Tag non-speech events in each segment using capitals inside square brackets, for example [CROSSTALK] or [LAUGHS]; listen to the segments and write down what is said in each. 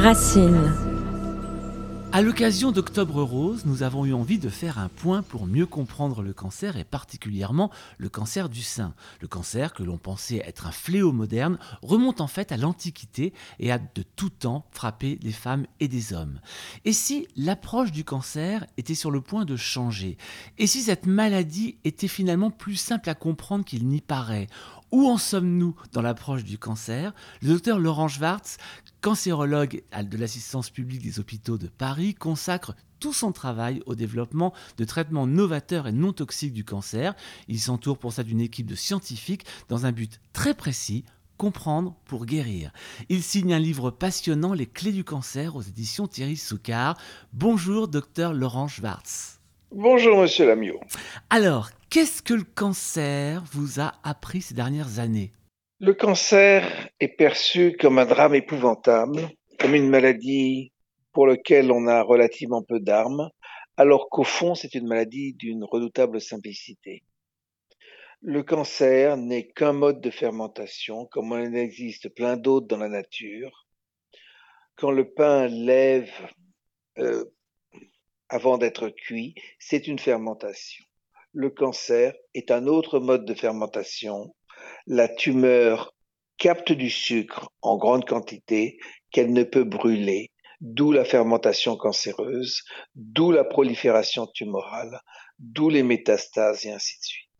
Racine. À l'occasion d'Octobre Rose, nous avons eu envie de faire un point pour mieux comprendre le cancer et particulièrement le cancer du sein. Le cancer, que l'on pensait être un fléau moderne, remonte en fait à l'Antiquité et a de tout temps frappé les femmes et des hommes. Et si l'approche du cancer était sur le point de changer? Et si cette maladie était finalement plus simple à comprendre qu'il n'y paraît? Où en sommes-nous dans l'approche du cancer? Le docteur Laurent Schwartz, cancérologue de l'assistance publique des hôpitaux de Paris, consacre tout son travail au développement de traitements novateurs et non toxiques du cancer. Il s'entoure pour ça d'une équipe de scientifiques dans un but très précis, comprendre pour guérir. Il signe un livre passionnant, Les clés du cancer, aux éditions Thierry Soucard. Bonjour, docteur Laurent Schwartz. Bonjour, monsieur Lamiot. Alors, qu'est-ce que le cancer vous a appris ces dernières années? Le cancer est perçu comme un drame épouvantable, comme une maladie pour laquelle on a relativement peu d'armes, alors qu'au fond, c'est une maladie d'une redoutable simplicité. Le cancer n'est qu'un mode de fermentation, comme il en existe plein d'autres dans la nature. Quand le pain lève euh, avant d'être cuit, c'est une fermentation. Le cancer est un autre mode de fermentation. La tumeur capte du sucre en grande quantité qu'elle ne peut brûler, d'où la fermentation cancéreuse, d'où la prolifération tumorale, d'où les métastases et ainsi de suite.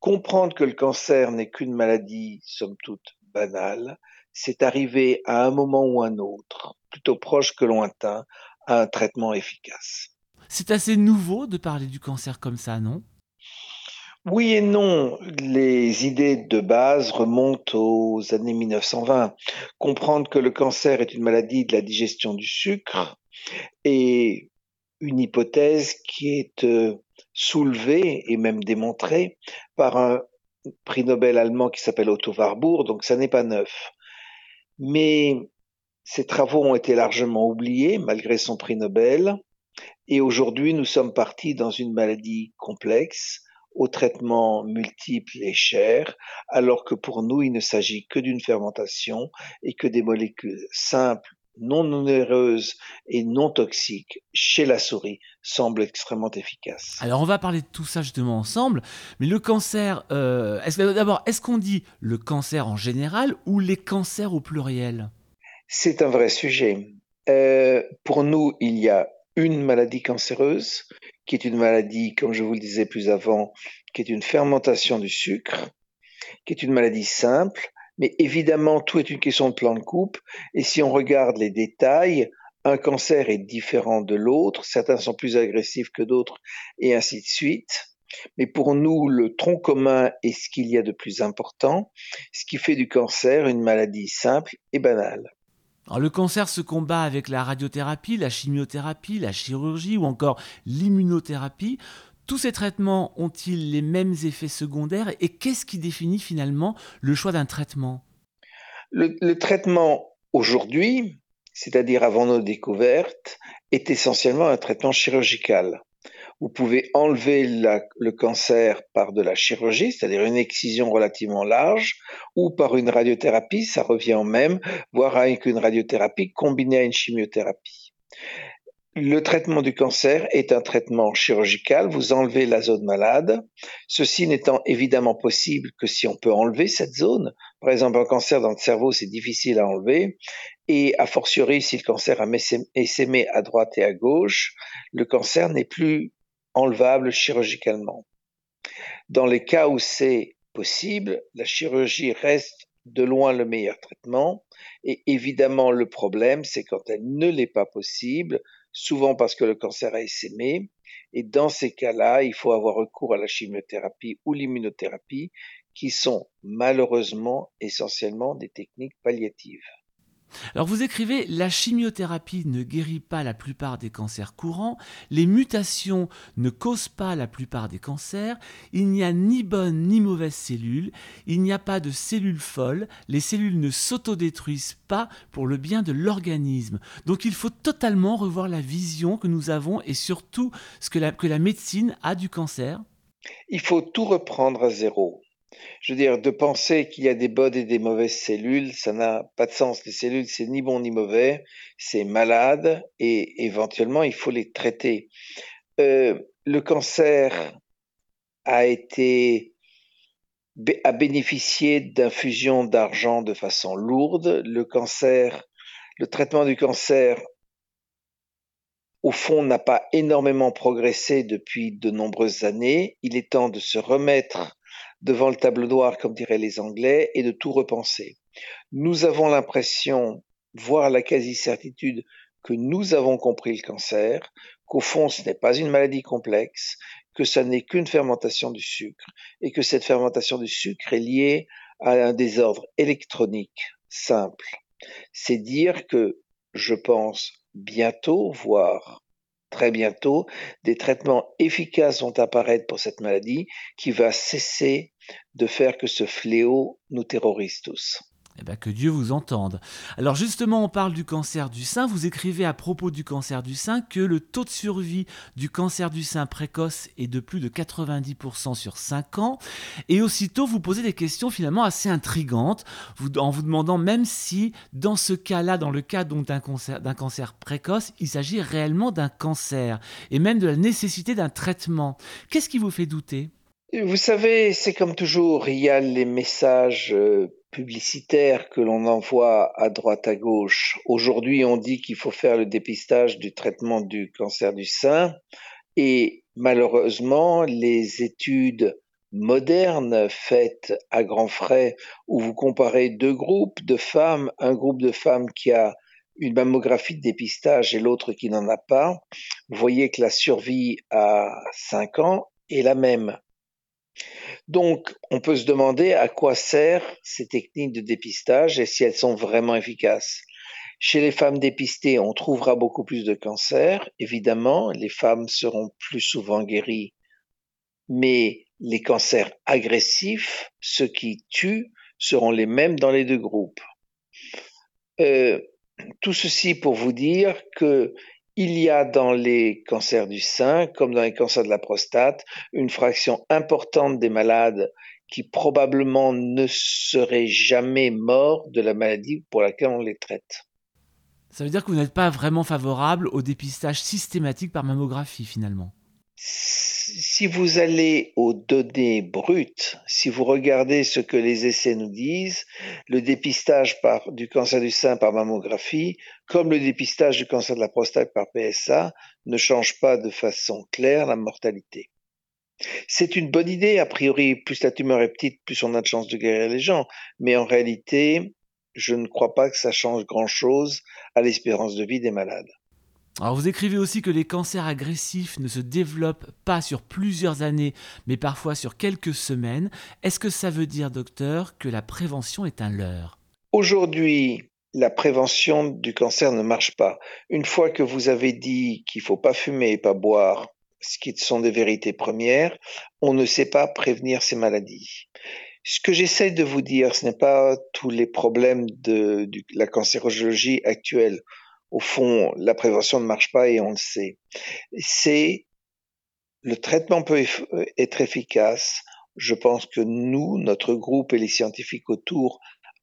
Comprendre que le cancer n'est qu'une maladie, somme toute, banale, c'est arriver à un moment ou un autre, plutôt proche que lointain, à un traitement efficace. C'est assez nouveau de parler du cancer comme ça, non? Oui et non. Les idées de base remontent aux années 1920. Comprendre que le cancer est une maladie de la digestion du sucre est une hypothèse qui est euh, soulevée et même démontrée par un prix Nobel allemand qui s'appelle Otto Warburg, donc ça n'est pas neuf. Mais ces travaux ont été largement oubliés malgré son prix Nobel. Et aujourd'hui, nous sommes partis dans une maladie complexe, aux traitements multiples et chers, alors que pour nous, il ne s'agit que d'une fermentation et que des molécules simples, non onéreuses et non toxiques chez la souris semblent extrêmement efficaces. Alors on va parler de tout ça justement ensemble, mais le cancer, euh, d'abord, est-ce qu'on dit le cancer en général ou les cancers au pluriel? C'est un vrai sujet. Euh, pour nous, il y a une maladie cancéreuse, qui est une maladie, comme je vous le disais plus avant, qui est une fermentation du sucre, qui est une maladie simple, mais évidemment, tout est une question de plan de coupe, et si on regarde les détails, un cancer est différent de l'autre, certains sont plus agressifs que d'autres, et ainsi de suite. Mais pour nous, le tronc commun est ce qu'il y a de plus important, ce qui fait du cancer une maladie simple et banale le cancer se combat avec la radiothérapie, la chimiothérapie, la chirurgie ou encore l'immunothérapie. Tous ces traitements ont-ils les mêmes effets secondaires et qu'est-ce qui définit finalement le choix d'un traitement? Le, traitement aujourd'hui, c'est-à-dire avant nos découvertes, est essentiellement un traitement chirurgical. Vous pouvez enlever le cancer par de la chirurgie, c'est-à-dire une excision relativement large, ou par une radiothérapie, ça revient au même, voire avec une radiothérapie combinée à une chimiothérapie. Le traitement du cancer est un traitement chirurgical, vous enlevez la zone malade, ceci n'étant évidemment possible que si on peut enlever cette zone. Par exemple, un cancer dans le cerveau, c'est difficile à enlever, et a fortiori, si le cancer a essaimé à droite et à gauche, le cancer n'est plus enlevable chirurgicalement. Dans les cas où c'est possible, la chirurgie reste de loin le meilleur traitement. Et évidemment, le problème, c'est quand elle ne l'est pas possible, souvent parce que le cancer a essaimé. Et dans ces cas-là, il faut avoir recours à la chimiothérapie ou l'immunothérapie, qui sont malheureusement essentiellement des techniques palliatives. Alors vous écrivez, la chimiothérapie ne guérit pas la plupart des cancers courants, les mutations ne causent pas la plupart des cancers, il n'y a ni bonnes ni mauvaises cellules, il n'y a pas de cellules folles, les cellules ne s'autodétruisent pas pour le bien de l'organisme. Donc il faut totalement revoir la vision que nous avons et surtout ce que la, que la médecine a du cancer. Il faut tout reprendre à zéro. Je veux dire, de penser qu'il y a des bonnes et des mauvaises cellules, ça n'a pas de sens. Les cellules, c'est ni bon ni mauvais, c'est malade et éventuellement, il faut les traiter. Euh, le cancer a été bénéficié d'infusions d'argent de façon lourde. Le cancer, le traitement du cancer, au fond, n'a pas énormément progressé depuis de nombreuses années. Il est temps de se remettre devant le tableau noir, comme diraient les Anglais, et de tout repenser. Nous avons l'impression, voire la quasi-certitude, que nous avons compris le cancer, qu'au fond ce n'est pas une maladie complexe, que ce n'est qu'une fermentation du sucre, et que cette fermentation du sucre est liée à un désordre électronique simple. C'est dire que, je pense, bientôt, voire très bientôt, des traitements efficaces vont apparaître pour cette maladie qui va cesser de faire que ce fléau nous terrorise tous. Eh bien, que Dieu vous entende. Alors justement, on parle du cancer du sein. Vous écrivez à propos du cancer du sein que le taux de survie du cancer du sein précoce est de plus de 90% sur 5 ans. Et aussitôt, vous posez des questions finalement assez intrigantes, en vous demandant même si, dans ce cas-là, dans le cas d'un cancer, cancer précoce, il s'agit réellement d'un cancer, et même de la nécessité d'un traitement. Qu'est-ce qui vous fait douter? Vous savez, c'est comme toujours, il y a les messages euh, publicitaires que l'on envoie à droite à gauche. Aujourd'hui, on dit qu'il faut faire le dépistage du traitement du cancer du sein et malheureusement, les études modernes faites à grands frais où vous comparez deux groupes de femmes, un groupe de femmes qui a une mammographie de dépistage et l'autre qui n'en a pas, vous voyez que la survie à 5 ans est la même. Donc, on peut se demander à quoi servent ces techniques de dépistage et si elles sont vraiment efficaces. Chez les femmes dépistées, on trouvera beaucoup plus de cancers. Évidemment, les femmes seront plus souvent guéries. Mais les cancers agressifs, ceux qui tuent, seront les mêmes dans les deux groupes. Euh, tout ceci pour vous dire que il y a dans les cancers du sein, comme dans les cancers de la prostate, une fraction importante des malades qui probablement ne seraient jamais morts de la maladie pour laquelle on les traite. Ça veut dire que vous n'êtes pas vraiment favorable au dépistage systématique par mammographie finalement? Si vous allez aux données brutes, si vous regardez ce que les essais nous disent, le dépistage du cancer du sein par mammographie, comme le dépistage du cancer de la prostate par PSA, ne change pas de façon claire la mortalité. C'est une bonne idée, a priori, plus la tumeur est petite, plus on a de chances de guérir les gens, mais en réalité, je ne crois pas que ça change grand-chose à l'espérance de vie des malades. Alors vous écrivez aussi que les cancers agressifs ne se développent pas sur plusieurs années, mais parfois sur quelques semaines. Est-ce que ça veut dire, docteur, que la prévention est un leurre? Aujourd'hui, la prévention du cancer ne marche pas. Une fois que vous avez dit qu'il faut pas fumer et pas boire, ce qui sont des vérités premières, on ne sait pas prévenir ces maladies. Ce que j'essaie de vous dire, ce n'est pas tous les problèmes de, de la cancérologie actuelle au fond, la prévention ne marche pas et on le sait. C'est le traitement peut être efficace. Je pense que nous, notre groupe et les scientifiques autour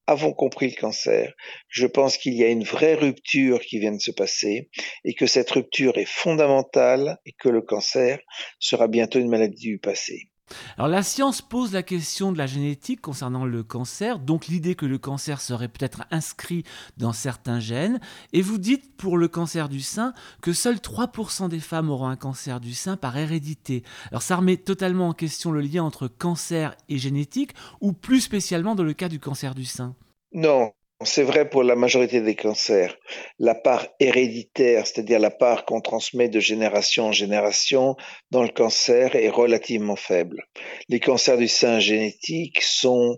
avons compris le cancer. Je pense qu'il y a une vraie rupture qui vient de se passer et que cette rupture est fondamentale et que le cancer sera bientôt une maladie du passé. Alors la science pose la question de la génétique concernant le cancer, donc l'idée que le cancer serait peut-être inscrit dans certains gènes, et vous dites pour le cancer du sein que seuls 3% des femmes auront un cancer du sein par hérédité. Alors ça remet totalement en question le lien entre cancer et génétique, ou plus spécialement dans le cas du cancer du sein? Non, c'est vrai pour la majorité des cancers. La part héréditaire, c'est-à-dire la part qu'on transmet de génération en génération dans le cancer est relativement faible. Les cancers du sein génétique sont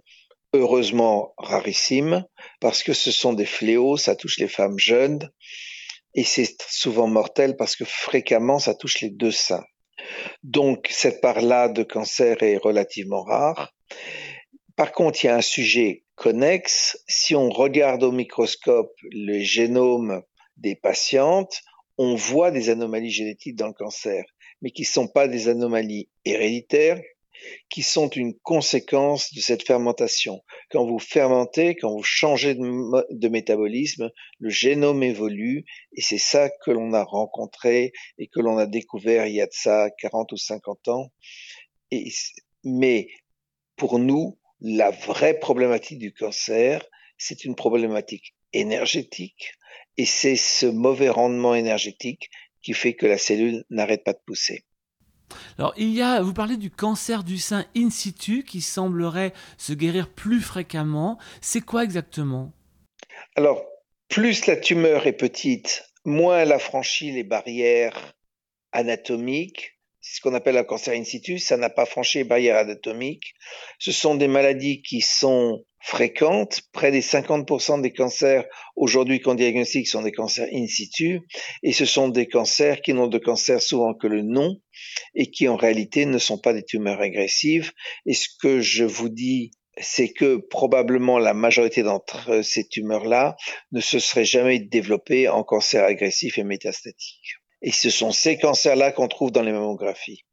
heureusement rarissimes parce que ce sont des fléaux, ça touche les femmes jeunes et c'est souvent mortel parce que fréquemment ça touche les deux seins. Donc cette part-là de cancer est relativement rare. Par contre, il y a un sujet connexe. Si on regarde au microscope le génome des patientes, on voit des anomalies génétiques dans le cancer, mais qui ne sont pas des anomalies héréditaires, qui sont une conséquence de cette fermentation. Quand vous fermentez, quand vous changez de, métabolisme, le génome évolue et c'est ça que l'on a rencontré et que l'on a découvert il y a de ça 40 ou 50 ans. Mais pour nous, la vraie problématique du cancer, c'est une problématique énergétique et c'est ce mauvais rendement énergétique qui fait que la cellule n'arrête pas de pousser. Alors, il y a, vous parlez du cancer du sein in situ qui semblerait se guérir plus fréquemment. C'est quoi exactement? Alors, plus la tumeur est petite, moins elle a franchi les barrières anatomiques. C'est ce qu'on appelle un cancer in situ. Ça n'a pas franchi les barrières anatomiques. Ce sont des maladies qui sont fréquentes. Près des 50% des cancers aujourd'hui qu'on diagnostique sont des cancers in situ et ce sont des cancers qui n'ont de cancer souvent que le nom et qui en réalité ne sont pas des tumeurs agressives. Et ce que je vous dis c'est que probablement la majorité d'entre ces tumeurs-là ne se seraient jamais développées en cancer agressif et métastatique. Et ce sont ces cancers-là qu'on trouve dans les mammographies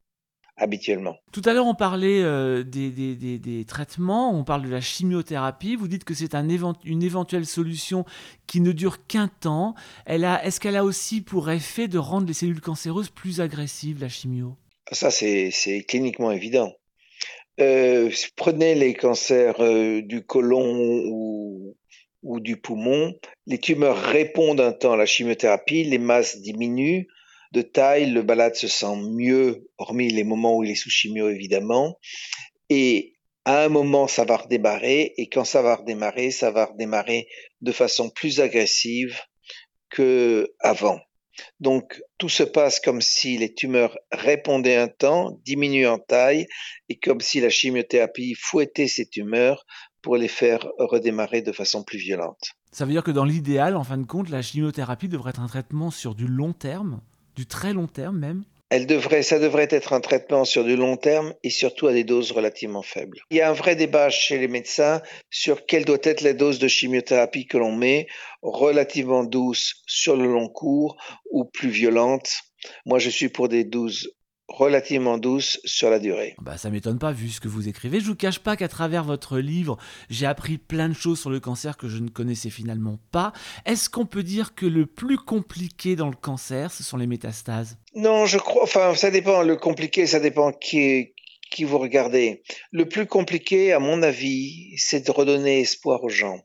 habituellement. Tout à l'heure, on parlait euh, des, traitements, on parle de la chimiothérapie. Vous dites que c'est un une éventuelle solution qui ne dure qu'un temps. est-ce qu'elle a aussi pour effet de rendre les cellules cancéreuses plus agressives, la chimio? Ça, c'est, cliniquement évident. Euh, prenez les cancers euh, du côlon ou, ou du poumon, les tumeurs répondent un temps à la chimiothérapie, les masses diminuent, de taille, le balade se sent mieux, hormis les moments où il est sous chimio évidemment. Et à un moment, ça va redémarrer, et quand ça va redémarrer, ça va redémarrer de façon plus agressive que avant. Donc, tout se passe comme si les tumeurs répondaient un temps, diminuent en taille, et comme si la chimiothérapie fouettait ces tumeurs pour les faire redémarrer de façon plus violente. Ça veut dire que dans l'idéal, en fin de compte, la chimiothérapie devrait être un traitement sur du long terme du très long terme même elle devrait, ça devrait être un traitement sur du long terme et surtout à des doses relativement faibles. Il y a un vrai débat chez les médecins sur quelle doit être la dose de chimiothérapie que l'on met, relativement douce sur le long cours ou plus violente. Moi, je suis pour des doses relativement douce sur la durée. Bah ça m'étonne pas vu ce que vous écrivez. Je vous cache pas qu'à travers votre livre, j'ai appris plein de choses sur le cancer que je ne connaissais finalement pas. Est-ce qu'on peut dire que le plus compliqué dans le cancer, ce sont les métastases? Non, je crois enfin ça dépend le compliqué, ça dépend qui qui vous regardez. Le plus compliqué à mon avis, c'est de redonner espoir aux gens.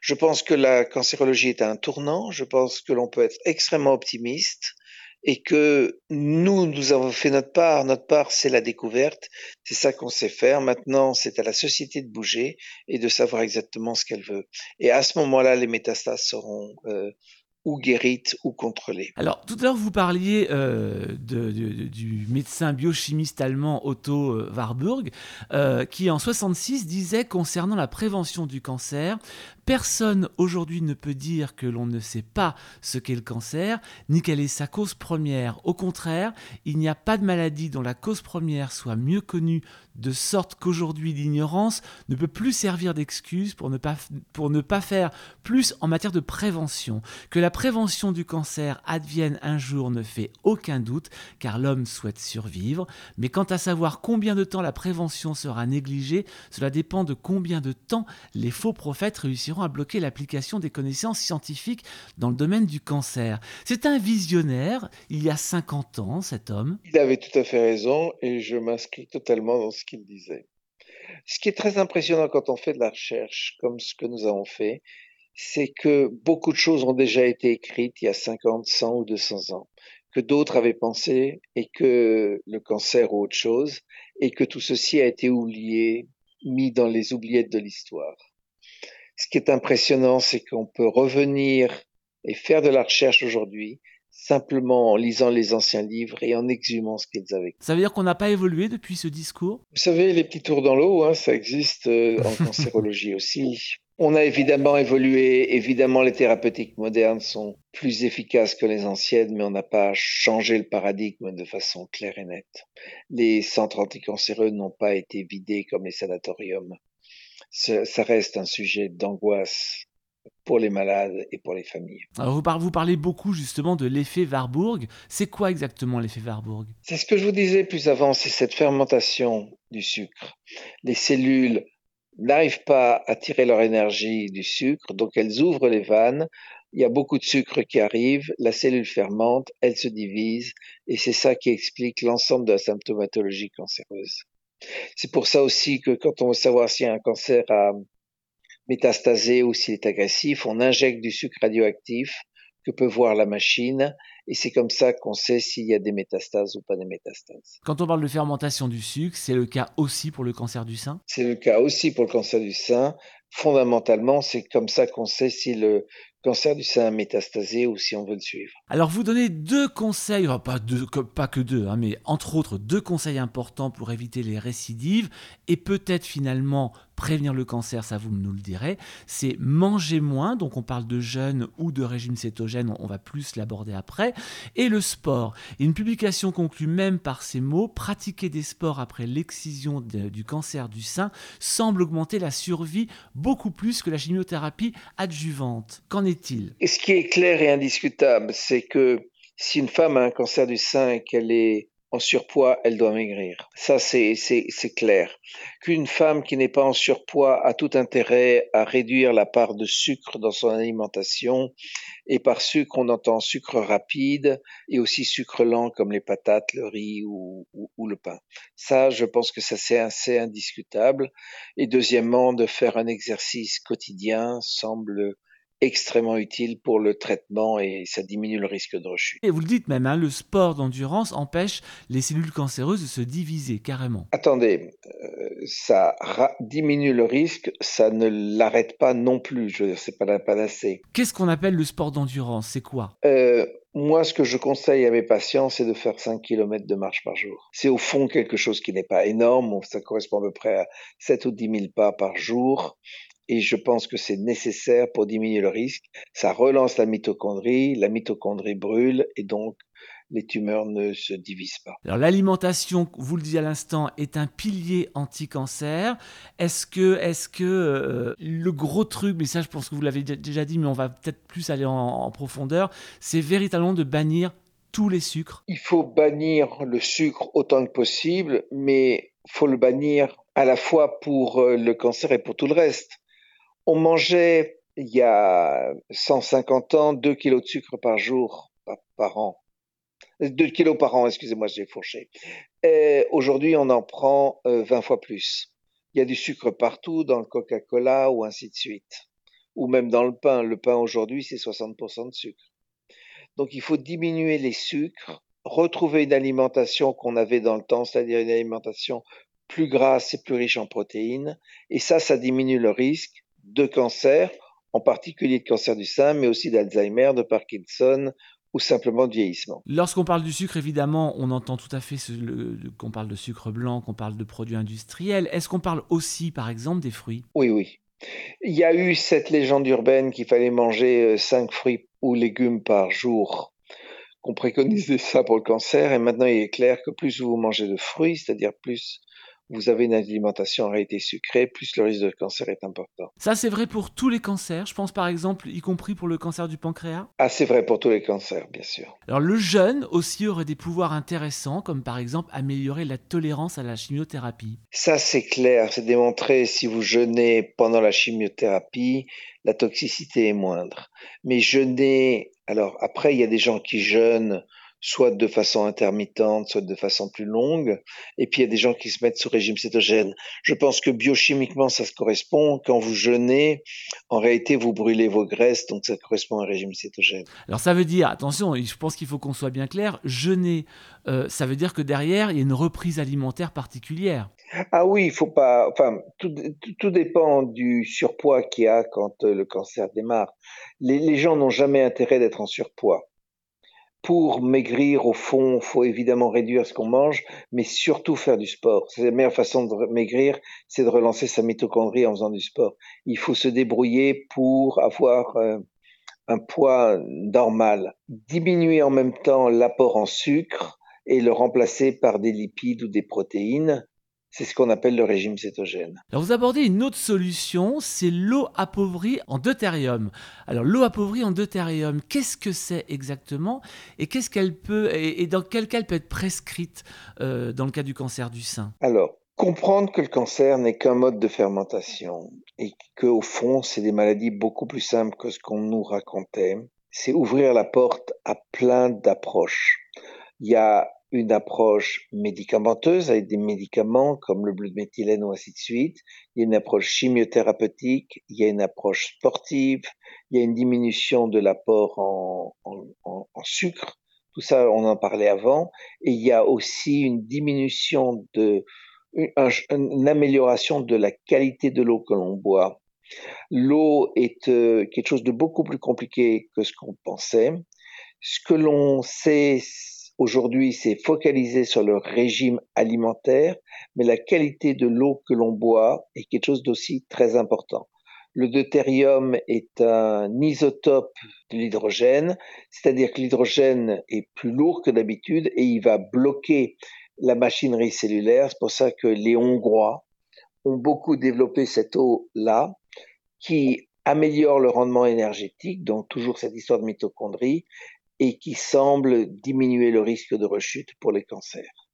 Je pense que la cancérologie est un tournant, je pense que l'on peut être extrêmement optimiste et que nous, nous avons fait notre part. Notre part, c'est la découverte. C'est ça qu'on sait faire. Maintenant, c'est à la société de bouger et de savoir exactement ce qu'elle veut. Et à ce moment-là, les métastases seront euh, ou guérites ou contrôlées. Alors, tout à l'heure, vous parliez euh, du médecin biochimiste allemand Otto euh, Warburg, qui en 66 disait concernant la prévention du cancer, Personne aujourd'hui ne peut dire que l'on ne sait pas ce qu'est le cancer, ni quelle est sa cause première. Au contraire, il n'y a pas de maladie dont la cause première soit mieux connue, de sorte qu'aujourd'hui l'ignorance ne peut plus servir d'excuse pour, ne pas, pour ne pas faire plus en matière de prévention. Que la prévention du cancer advienne un jour ne fait aucun doute, car l'homme souhaite survivre, mais quant à savoir combien de temps la prévention sera négligée, cela dépend de combien de temps les faux prophètes réussiront à bloquer l'application des connaissances scientifiques dans le domaine du cancer. C'est un visionnaire, il y a 50 ans, cet homme. Il avait tout à fait raison et je m'inscris totalement dans ce qu'il disait. Ce qui est très impressionnant quand on fait de la recherche, comme ce que nous avons fait, c'est que beaucoup de choses ont déjà été écrites il y a 50, 100 ou 200 ans, que d'autres avaient pensé et que le cancer ou autre chose, et que tout ceci a été oublié, mis dans les oubliettes de l'histoire. Ce qui est impressionnant, c'est qu'on peut revenir et faire de la recherche aujourd'hui simplement en lisant les anciens livres et en exhumant ce qu'ils avaient. Ça veut dire qu'on n'a pas évolué depuis ce discours? Vous savez, les petits tours dans l'eau, hein, ça existe euh, en [LAUGHS] cancérologie aussi. On a évidemment évolué, évidemment les thérapeutiques modernes sont plus efficaces que les anciennes, mais on n'a pas changé le paradigme de façon claire et nette. Les centres anticancéreux n'ont pas été vidés comme les sanatoriums ça, reste un sujet d'angoisse pour les malades et pour les familles. Alors vous, vous parlez beaucoup justement de l'effet Warburg. C'est quoi exactement l'effet Warburg? C'est ce que je vous disais plus avant, c'est cette fermentation du sucre. Les cellules n'arrivent pas à tirer leur énergie du sucre, donc elles ouvrent les vannes. Il y a beaucoup de sucre qui arrive, la cellule fermente, elle se divise, et c'est ça qui explique l'ensemble de la symptomatologie cancéreuse. C'est pour ça aussi que quand on veut savoir si un cancer a métastasé ou s'il est agressif, on injecte du sucre radioactif que peut voir la machine et c'est comme ça qu'on sait s'il y a des métastases ou pas des métastases. Quand on parle de fermentation du sucre, c'est le cas aussi pour le cancer du sein? C'est le cas aussi pour le cancer du sein. Fondamentalement, c'est comme ça qu'on sait si le cancer du sein métastasé ou si on veut le suivre. Alors vous donnez deux conseils, pas, que deux, hein, mais entre autres deux conseils importants pour éviter les récidives et peut-être finalement prévenir le cancer, ça vous nous le direz, c'est manger moins, donc on parle de jeûne ou de régime cétogène, on va plus l'aborder après, et le sport. une publication conclut même par ces mots, pratiquer des sports après l'excision du cancer du sein semble augmenter la survie beaucoup plus que la chimiothérapie adjuvante. Qu'en Et ce qui est clair et indiscutable, c'est que si une femme a un cancer du sein et qu'elle est en surpoids, elle doit maigrir. Ça, c'est clair. Qu'une femme qui n'est pas en surpoids a tout intérêt à réduire la part de sucre dans son alimentation. Et par sucre, on entend sucre rapide et aussi sucre lent comme les patates, le riz ou, ou le pain. Ça, je pense que ça, c'est assez indiscutable. Et deuxièmement, de faire un exercice quotidien semble extrêmement utile pour le traitement et ça diminue le risque de rechute. Et vous le dites même, hein, le sport d'endurance empêche les cellules cancéreuses de se diviser carrément. Attendez, euh, ça diminue le risque, ça ne l'arrête pas non plus, je sais pas la panacée. Qu'est-ce qu'on appelle le sport d'endurance? C'est quoi? Euh, moi, ce que je conseille à mes patients, c'est de faire 5 km de marche par jour. C'est au fond quelque chose qui n'est pas énorme, ça correspond à peu près à 7 ou 10 000 pas par jour et je pense que c'est nécessaire pour diminuer le risque. Ça relance la mitochondrie, la mitochondrie brûle et donc les tumeurs ne se divisent pas. Alors l'alimentation, vous le disiez à l'instant, est un pilier anti-cancer. Est-ce que, est-ce que euh, le gros truc, mais ça je pense que vous l'avez déjà dit, mais on va peut-être plus aller en profondeur, c'est véritablement de bannir tous les sucres? Il faut bannir le sucre autant que possible, mais il faut le bannir à la fois pour euh, le cancer et pour tout le reste. On mangeait il y a 150 ans 2 kilos de sucre par jour, par, an. 2 kilos par an, excusez-moi, j'ai fourché. Aujourd'hui, on en prend 20 euh, fois plus. Il y a du sucre partout, dans le Coca-Cola ou ainsi de suite. Ou même dans le pain. Le pain aujourd'hui, c'est 60% de sucre. Donc il faut diminuer les sucres, retrouver une alimentation qu'on avait dans le temps, c'est-à-dire une alimentation plus grasse et plus riche en protéines. Et ça, ça diminue le risque de cancer, en particulier de cancer du sein, mais aussi d'Alzheimer, de Parkinson ou simplement de vieillissement. Lorsqu'on parle du sucre, évidemment, on entend tout à fait qu'on parle de sucre blanc, qu'on parle de produits industriels. Est-ce qu'on parle aussi, par exemple, des fruits? Oui, oui. Il y a eu cette légende urbaine qu'il fallait manger 5 euh, fruits ou légumes par jour, qu'on préconisait ça pour le cancer, et maintenant il est clair que plus vous mangez de fruits, c'est-à-dire plus vous avez une alimentation en réalité sucrée, plus le risque de cancer est important. Ça, c'est vrai pour tous les cancers. Je pense par exemple, y compris pour le cancer du pancréas. Ah, c'est vrai pour tous les cancers, bien sûr. Alors, le jeûne aussi aurait des pouvoirs intéressants, comme par exemple améliorer la tolérance à la chimiothérapie. Ça, c'est clair. C'est démontré. Si vous jeûnez pendant la chimiothérapie, la toxicité est moindre. Mais jeûner, alors après, il y a des gens qui jeûnent soit de façon intermittente, soit de façon plus longue. Et puis il y a des gens qui se mettent sous régime cétogène. Je pense que biochimiquement, ça se correspond. Quand vous jeûnez, en réalité, vous brûlez vos graisses, donc ça correspond à un régime cétogène. Alors ça veut dire, attention, je pense qu'il faut qu'on soit bien clair, jeûner, euh, ça veut dire que derrière, il y a une reprise alimentaire particulière. Ah oui, il faut pas. Enfin, tout, tout dépend du surpoids qu'il y a quand euh, le cancer démarre. Les, les gens n'ont jamais intérêt d'être en surpoids pour maigrir, au fond, faut évidemment réduire ce qu'on mange, mais surtout faire du sport. C'est la meilleure façon de maigrir, c'est de relancer sa mitochondrie en faisant du sport. Il faut se débrouiller pour avoir euh, un poids normal. Diminuer en même temps l'apport en sucre et le remplacer par des lipides ou des protéines C'est ce qu'on appelle le régime cétogène. Alors vous abordez une autre solution, c'est l'eau appauvrie en deutérium. Alors l'eau appauvrie en deutérium, qu'est-ce que c'est exactement et qu'est-ce qu'elle peut et, dans quel cas elle peut être prescrite euh, dans le cas du cancer du sein? Alors comprendre que le cancer n'est qu'un mode de fermentation et qu'au fond c'est des maladies beaucoup plus simples que ce qu'on nous racontait, c'est ouvrir la porte à plein d'approches. Il y a une approche médicamenteuse avec des médicaments comme le bleu de méthylène ou ainsi de suite. Il y a une approche chimiothérapeutique, il y a une approche sportive, il y a une diminution de l'apport en, en, sucre. Tout ça, on en parlait avant. Et il y a aussi une diminution de, une, amélioration de la qualité de l'eau que l'on boit. L'eau est euh, quelque chose de beaucoup plus compliqué que ce qu'on pensait. Ce que l'on sait, aujourd'hui, c'est focaliser sur le régime alimentaire, mais la qualité de l'eau que l'on boit est quelque chose d'aussi très important. Le deutérium est un isotope de l'hydrogène, c'est-à-dire que l'hydrogène est plus lourd que d'habitude et il va bloquer la machinerie cellulaire. C'est pour ça que les Hongrois ont beaucoup développé cette eau-là qui améliore le rendement énergétique, donc toujours cette histoire de mitochondrie, et qui semble diminuer le risque de rechute pour les cancers.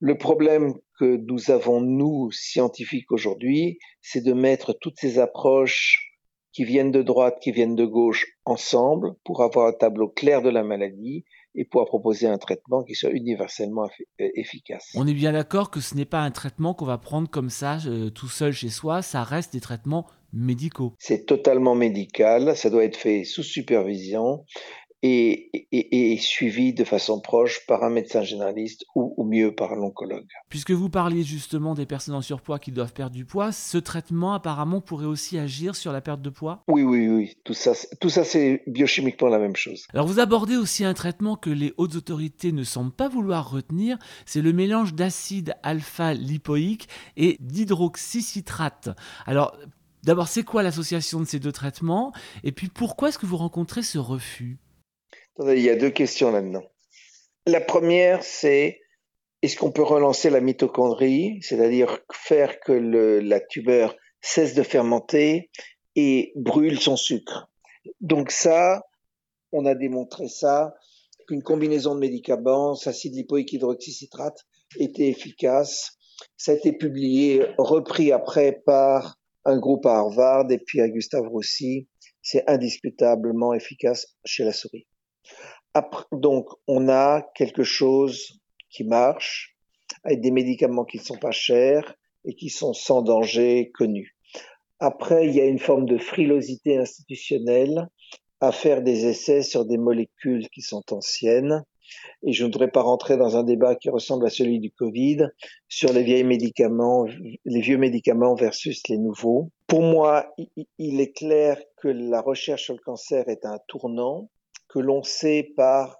Le problème que nous avons, nous, scientifiques aujourd'hui, c'est de mettre toutes ces approches qui viennent de droite, qui viennent de gauche ensemble pour avoir un tableau clair de la maladie et pouvoir proposer un traitement qui soit universellement euh, efficace. On est bien d'accord que ce n'est pas un traitement qu'on va prendre comme ça euh, tout seul chez soi, ça reste des traitements médicaux. C'est totalement médical, ça doit être fait sous supervision et, suivi de façon proche par un médecin généraliste ou, ou mieux par un oncologue. Puisque vous parliez justement des personnes en surpoids qui doivent perdre du poids, ce traitement apparemment pourrait aussi agir sur la perte de poids? Oui, oui, oui. Tout ça, tout ça c'est biochimiquement la même chose. Alors vous abordez aussi un traitement que les hautes autorités ne semblent pas vouloir retenir, c'est le mélange d'acide alpha-lipoïque et d'hydroxycitrate. Alors D'abord, c'est quoi l'association de ces deux traitements? Et puis, pourquoi est-ce que vous rencontrez ce refus? Il y a deux questions là-dedans. La première, c'est est-ce qu'on peut relancer la mitochondrie, c'est-à-dire faire que la tumeur cesse de fermenter et brûle son sucre? Donc ça, on a démontré ça, qu'une combinaison de médicaments, acide lipoïque hydroxycitrate, était efficace. Ça a été publié, repris après par un groupe à Harvard et puis à Gustave Roussy. C'est indiscutablement efficace chez la souris donc, on a quelque chose qui marche avec des médicaments qui ne sont pas chers et qui sont sans danger connus. Après, il y a une forme de frilosité institutionnelle à faire des essais sur des molécules qui sont anciennes. Et je ne voudrais pas rentrer dans un débat qui ressemble à celui du Covid sur les vieux médicaments versus les nouveaux. Pour moi, il est clair que la recherche sur le cancer est un tournant que l'on sait par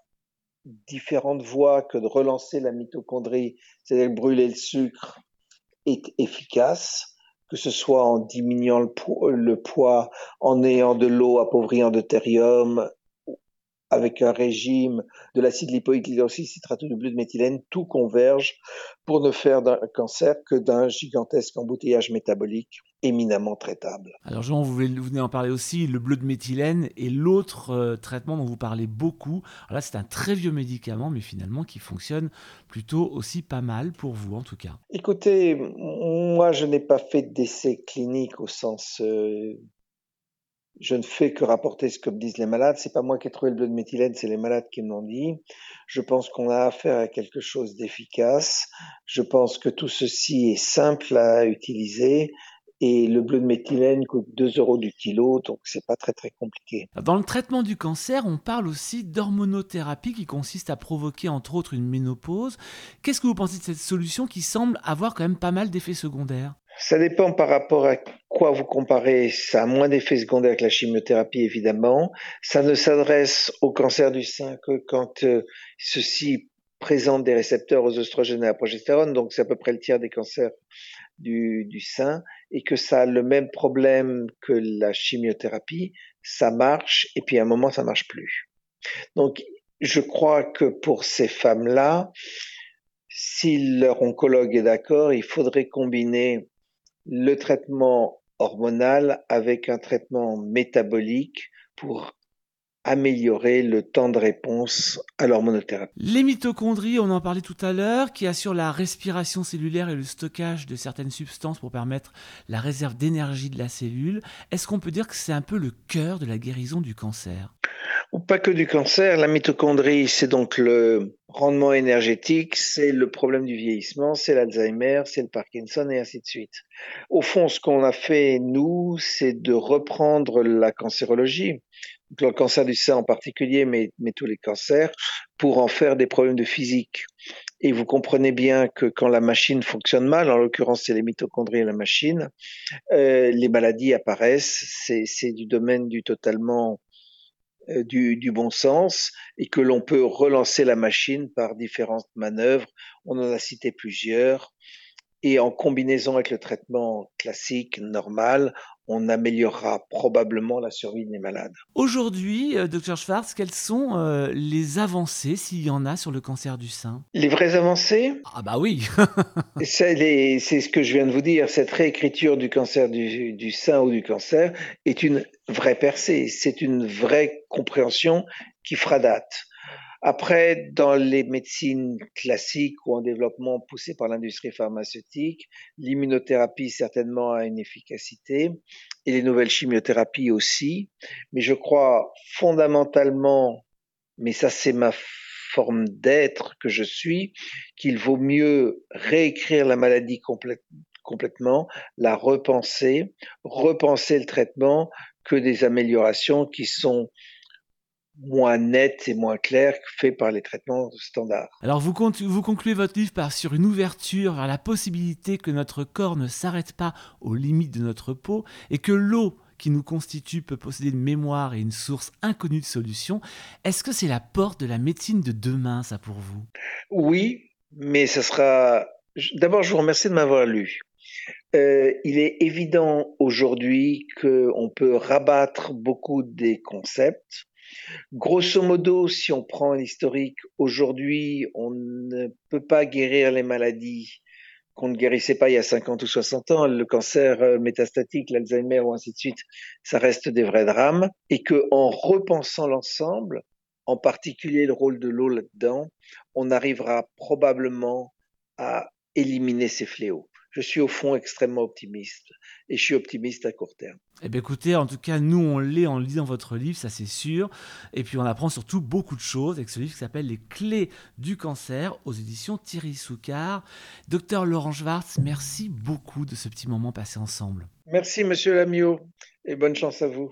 différentes voies que de relancer la mitochondrie, c'est-à-dire brûler le sucre, est efficace, que ce soit en diminuant le, poids, en ayant de l'eau appauvrie en deutérium, avec un régime de l'acide lipoïque, l'hydroxycitrate de bleu de méthylène, tout converge pour ne faire d'un cancer que d'un gigantesque embouteillage métabolique éminemment traitable. Alors Jean, vous venez en parler aussi, le bleu de méthylène et l'autre euh, traitement dont vous parlez beaucoup. Alors là, c'est un très vieux médicament, mais finalement qui fonctionne plutôt aussi pas mal pour vous en tout cas. Écoutez, moi je n'ai pas fait d'essai clinique au sens euh, je ne fais que rapporter ce que me disent les malades. C'est pas moi qui ai trouvé le bleu de méthylène, c'est les malades qui me l'ont dit. Je pense qu'on a affaire à quelque chose d'efficace. Je pense que tout ceci est simple à utiliser. Et le bleu de méthylène coûte 2 euros du kilo, donc c'est pas très très compliqué. Dans le traitement du cancer, on parle aussi d'hormonothérapie qui consiste à provoquer entre autres une ménopause. Qu'est-ce que vous pensez de cette solution qui semble avoir quand même pas mal d'effets secondaires? Ça dépend par rapport à quoi vous comparez. Ça a moins d'effets secondaires que la chimiothérapie, évidemment. Ça ne s'adresse au cancer du sein que quand euh, ceci présente des récepteurs aux oestrogènes et à la progestérone, donc c'est à peu près le tiers des cancers du, du sein, et que ça a le même problème que la chimiothérapie. Ça marche, et puis à un moment, ça marche plus. Donc, je crois que pour ces femmes-là, si leur oncologue est d'accord, il faudrait combiner le traitement hormonal avec un traitement métabolique pour améliorer le temps de réponse à l'hormonothérapie. Les mitochondries, on en parlait tout à l'heure, qui assurent la respiration cellulaire et le stockage de certaines substances pour permettre la réserve d'énergie de la cellule. Est-ce qu'on peut dire que c'est un peu le cœur de la guérison du cancer? Ou pas que du cancer. La mitochondrie, c'est donc le rendement énergétique, c'est le problème du vieillissement, c'est l'Alzheimer, c'est le Parkinson et ainsi de suite. Au fond, ce qu'on a fait, nous, c'est de reprendre la cancérologie, le cancer du sein en particulier, mais, mais tous les cancers, pour en faire des problèmes de physique. Et vous comprenez bien que quand la machine fonctionne mal, en l'occurrence c'est les mitochondries et la machine, euh, les maladies apparaissent. C'est du domaine du totalement euh, du, du, bon sens et que l'on peut relancer la machine par différentes manœuvres. On en a cité plusieurs. Et en combinaison avec le traitement classique, normal, on améliorera probablement la survie des malades. Aujourd'hui, euh, Dr Schwartz, quelles sont euh, les avancées, s'il y en a, sur le cancer du sein? Les vraies avancées? Ah bah oui. [LAUGHS] C'est ce que je viens de vous dire, cette réécriture du cancer du, du sein ou du cancer est une vraie percée, c'est une vraie compréhension qui fera date. Après, dans les médecines classiques ou en développement poussé par l'industrie pharmaceutique, l'immunothérapie certainement a une efficacité et les nouvelles chimiothérapies aussi. Mais je crois fondamentalement, mais ça c'est ma forme d'être que je suis, qu'il vaut mieux réécrire la maladie complètement, la repenser, repenser le traitement que des améliorations qui sont moins net et moins clair que fait par les traitements standards. Alors vous, vous concluez votre livre par sur une ouverture à la possibilité que notre corps ne s'arrête pas aux limites de notre peau et que l'eau qui nous constitue peut posséder une mémoire et une source inconnue de solutions. Est-ce que c'est la porte de la médecine de demain, ça pour vous? Oui, mais ce sera... D'abord, je vous remercie de m'avoir lu. Euh, il est évident aujourd'hui qu'on peut rabattre beaucoup des concepts Grosso modo, si on prend l'historique, aujourd'hui, on ne peut pas guérir les maladies qu'on ne guérissait pas il y a 50 ou 60 ans, le cancer euh, métastatique, l'Alzheimer ou ainsi de suite, ça reste des vrais drames, et que en repensant l'ensemble, en particulier le rôle de l'eau là-dedans, on arrivera probablement à éliminer ces fléaux je suis au fond extrêmement optimiste et je suis optimiste à court terme. Eh bien écoutez, en tout cas, nous on l'est en lisant votre livre, ça c'est sûr. Et puis on apprend surtout beaucoup de choses avec ce livre qui s'appelle Les clés du cancer aux éditions Thierry Soucard. Docteur Laurent Schwartz, merci beaucoup de ce petit moment passé ensemble. Merci Monsieur Lamiot et bonne chance à vous.